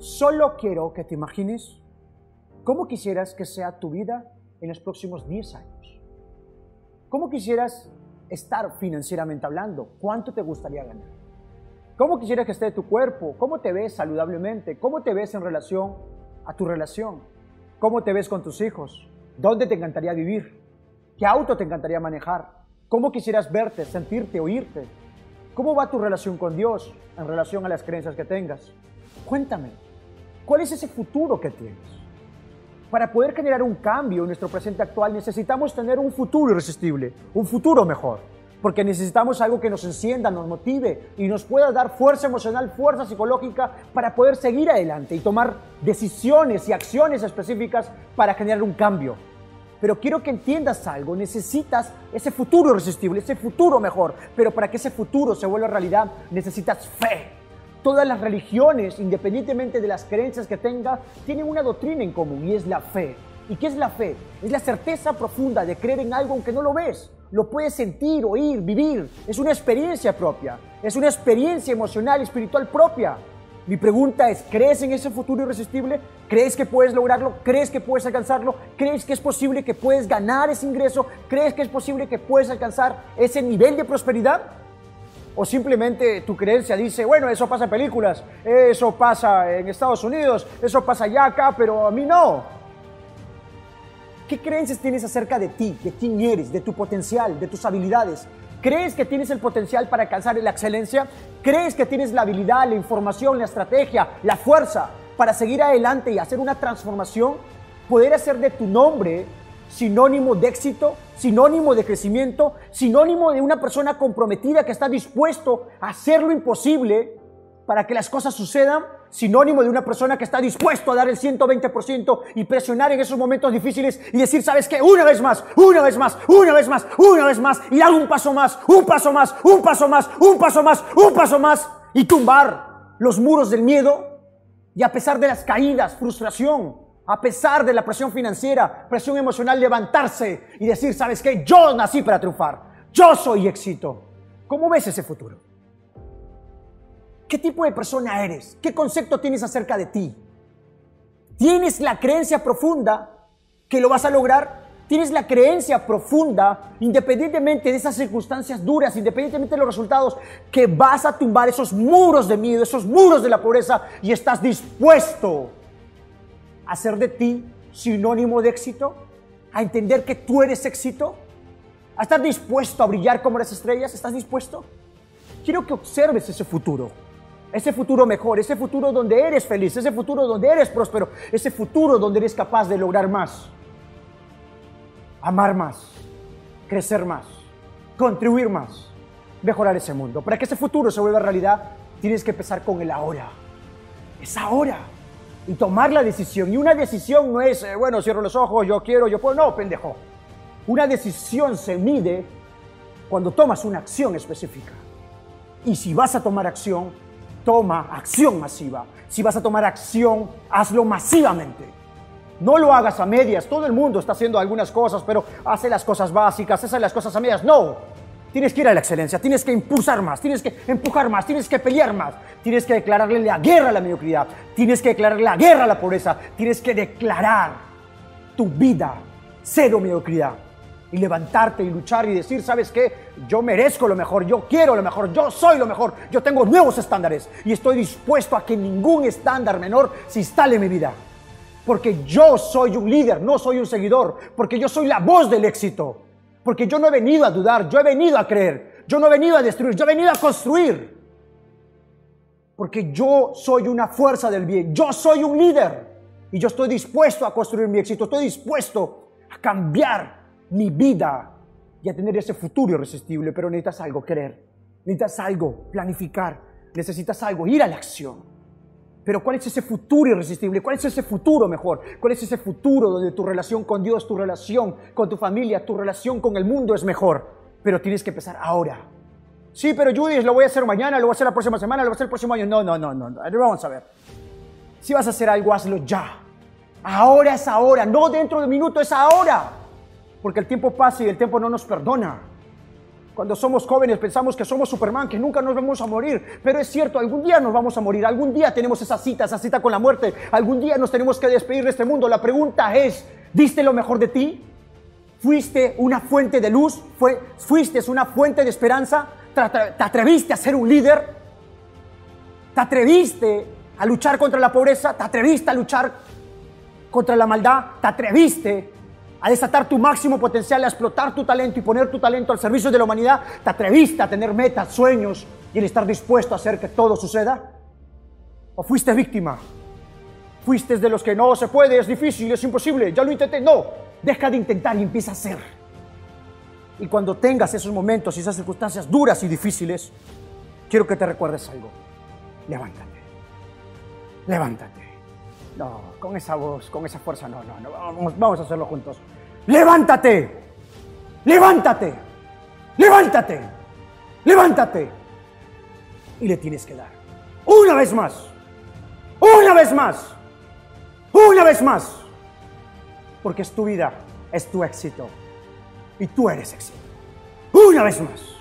Solo quiero que te imagines cómo quisieras que sea tu vida en los próximos 10 años. ¿Cómo quisieras estar financieramente hablando? ¿Cuánto te gustaría ganar? ¿Cómo quisieras que esté tu cuerpo? ¿Cómo te ves saludablemente? ¿Cómo te ves en relación a tu relación? ¿Cómo te ves con tus hijos? ¿Dónde te encantaría vivir? ¿Qué auto te encantaría manejar? ¿Cómo quisieras verte, sentirte, oírte? ¿Cómo va tu relación con Dios en relación a las creencias que tengas? Cuéntame, ¿cuál es ese futuro que tienes? Para poder generar un cambio en nuestro presente actual necesitamos tener un futuro irresistible, un futuro mejor, porque necesitamos algo que nos encienda, nos motive y nos pueda dar fuerza emocional, fuerza psicológica para poder seguir adelante y tomar decisiones y acciones específicas para generar un cambio. Pero quiero que entiendas algo, necesitas ese futuro irresistible, ese futuro mejor, pero para que ese futuro se vuelva realidad necesitas fe. Todas las religiones, independientemente de las creencias que tengas, tienen una doctrina en común y es la fe. ¿Y qué es la fe? Es la certeza profunda de creer en algo aunque no lo ves. Lo puedes sentir, oír, vivir. Es una experiencia propia. Es una experiencia emocional y espiritual propia. Mi pregunta es, ¿crees en ese futuro irresistible? ¿Crees que puedes lograrlo? ¿Crees que puedes alcanzarlo? ¿Crees que es posible que puedes ganar ese ingreso? ¿Crees que es posible que puedes alcanzar ese nivel de prosperidad? ¿O simplemente tu creencia dice, bueno, eso pasa en películas, eso pasa en Estados Unidos, eso pasa allá, acá, pero a mí no? ¿Qué creencias tienes acerca de ti, de quién eres, de tu potencial, de tus habilidades? ¿Crees que tienes el potencial para alcanzar la excelencia? ¿Crees que tienes la habilidad, la información, la estrategia, la fuerza para seguir adelante y hacer una transformación? Poder hacer de tu nombre sinónimo de éxito, sinónimo de crecimiento, sinónimo de una persona comprometida que está dispuesto a hacer lo imposible para que las cosas sucedan, sinónimo de una persona que está dispuesto a dar el 120% y presionar en esos momentos difíciles y decir, ¿sabes qué? Una vez más, una vez más, una vez más, una vez más, y dar un paso más, un paso más, un paso más, un paso más, un paso más, y tumbar los muros del miedo y a pesar de las caídas, frustración, a pesar de la presión financiera, presión emocional, levantarse y decir, ¿sabes qué? Yo nací para triunfar, yo soy éxito. ¿Cómo ves ese futuro? ¿Qué tipo de persona eres? ¿Qué concepto tienes acerca de ti? ¿Tienes la creencia profunda que lo vas a lograr? ¿Tienes la creencia profunda, independientemente de esas circunstancias duras, independientemente de los resultados, que vas a tumbar esos muros de miedo, esos muros de la pobreza y estás dispuesto a ser de ti sinónimo de éxito? ¿A entender que tú eres éxito? ¿A estar dispuesto a brillar como las estrellas? ¿Estás dispuesto? Quiero que observes ese futuro ese futuro mejor, ese futuro donde eres feliz, ese futuro donde eres próspero, ese futuro donde eres capaz de lograr más, amar más, crecer más, contribuir más, mejorar ese mundo. Para que ese futuro se vuelva realidad, tienes que empezar con el ahora. Es ahora. Y tomar la decisión. Y una decisión no es, eh, bueno, cierro los ojos, yo quiero, yo puedo. No, pendejo. Una decisión se mide cuando tomas una acción específica. Y si vas a tomar acción, toma acción masiva. Si vas a tomar acción, hazlo masivamente. No lo hagas a medias. Todo el mundo está haciendo algunas cosas, pero hace las cosas básicas, hace las cosas a medias. No. Tienes que ir a la excelencia, tienes que impulsar más, tienes que empujar más, tienes que pelear más, tienes que declararle la guerra a la mediocridad, tienes que declararle la guerra a la pobreza, tienes que declarar tu vida cero mediocridad y levantarte y luchar y decir, ¿sabes qué? Yo merezco lo mejor, yo quiero lo mejor, yo soy lo mejor, yo tengo nuevos estándares y estoy dispuesto a que ningún estándar menor se instale en mi vida. Porque yo soy un líder, no soy un seguidor, porque yo soy la voz del éxito, porque yo no he venido a dudar, yo he venido a creer, yo no he venido a destruir, yo he venido a construir. Porque yo soy una fuerza del bien, yo soy un líder y yo estoy dispuesto a construir mi éxito, estoy dispuesto a cambiar mi vida y a tener ese futuro irresistible, pero necesitas algo, querer, necesitas algo, planificar, necesitas algo, ir a la acción. Pero ¿cuál es ese futuro irresistible? ¿Cuál es ese futuro mejor? ¿Cuál es ese futuro donde tu relación con Dios, tu relación con tu familia, tu relación con el mundo es mejor? Pero tienes que empezar ahora. Sí, pero Judith, lo voy a hacer mañana, lo voy a hacer la próxima semana, lo voy a hacer el próximo año. No, no, no, no. Vamos a ver. Si vas a hacer algo, hazlo ya. Ahora es ahora, no dentro de un minuto, es ahora porque el tiempo pasa y el tiempo no nos perdona. Cuando somos jóvenes pensamos que somos Superman, que nunca nos vamos a morir. Pero es cierto, algún día nos vamos a morir. Algún día tenemos esa cita, esa cita con la muerte. Algún día nos tenemos que despedir de este mundo. La pregunta es, ¿diste lo mejor de ti? ¿Fuiste una fuente de luz? ¿Fuiste una fuente de esperanza? ¿Te atreviste a ser un líder? ¿Te atreviste a luchar contra la pobreza? ¿Te atreviste a luchar contra la maldad? ¿Te atreviste a desatar tu máximo potencial, a explotar tu talento y poner tu talento al servicio de la humanidad, te atreviste a tener metas, sueños y el estar dispuesto a hacer que todo suceda? ¿O fuiste víctima? ¿Fuiste de los que no se puede, es difícil, es imposible, ya lo intenté? No, deja de intentar y empieza a hacer. Y cuando tengas esos momentos y esas circunstancias duras y difíciles, quiero que te recuerdes algo. Levántate. Levántate. No, con esa voz, con esa fuerza, no, no, no. Vamos, vamos a hacerlo juntos. ¡Levántate! ¡Levántate! ¡Levántate! ¡Levántate! Y le tienes que dar. Una vez más. Una vez más. Una vez más. Porque es tu vida, es tu éxito. Y tú eres éxito. Una vez más.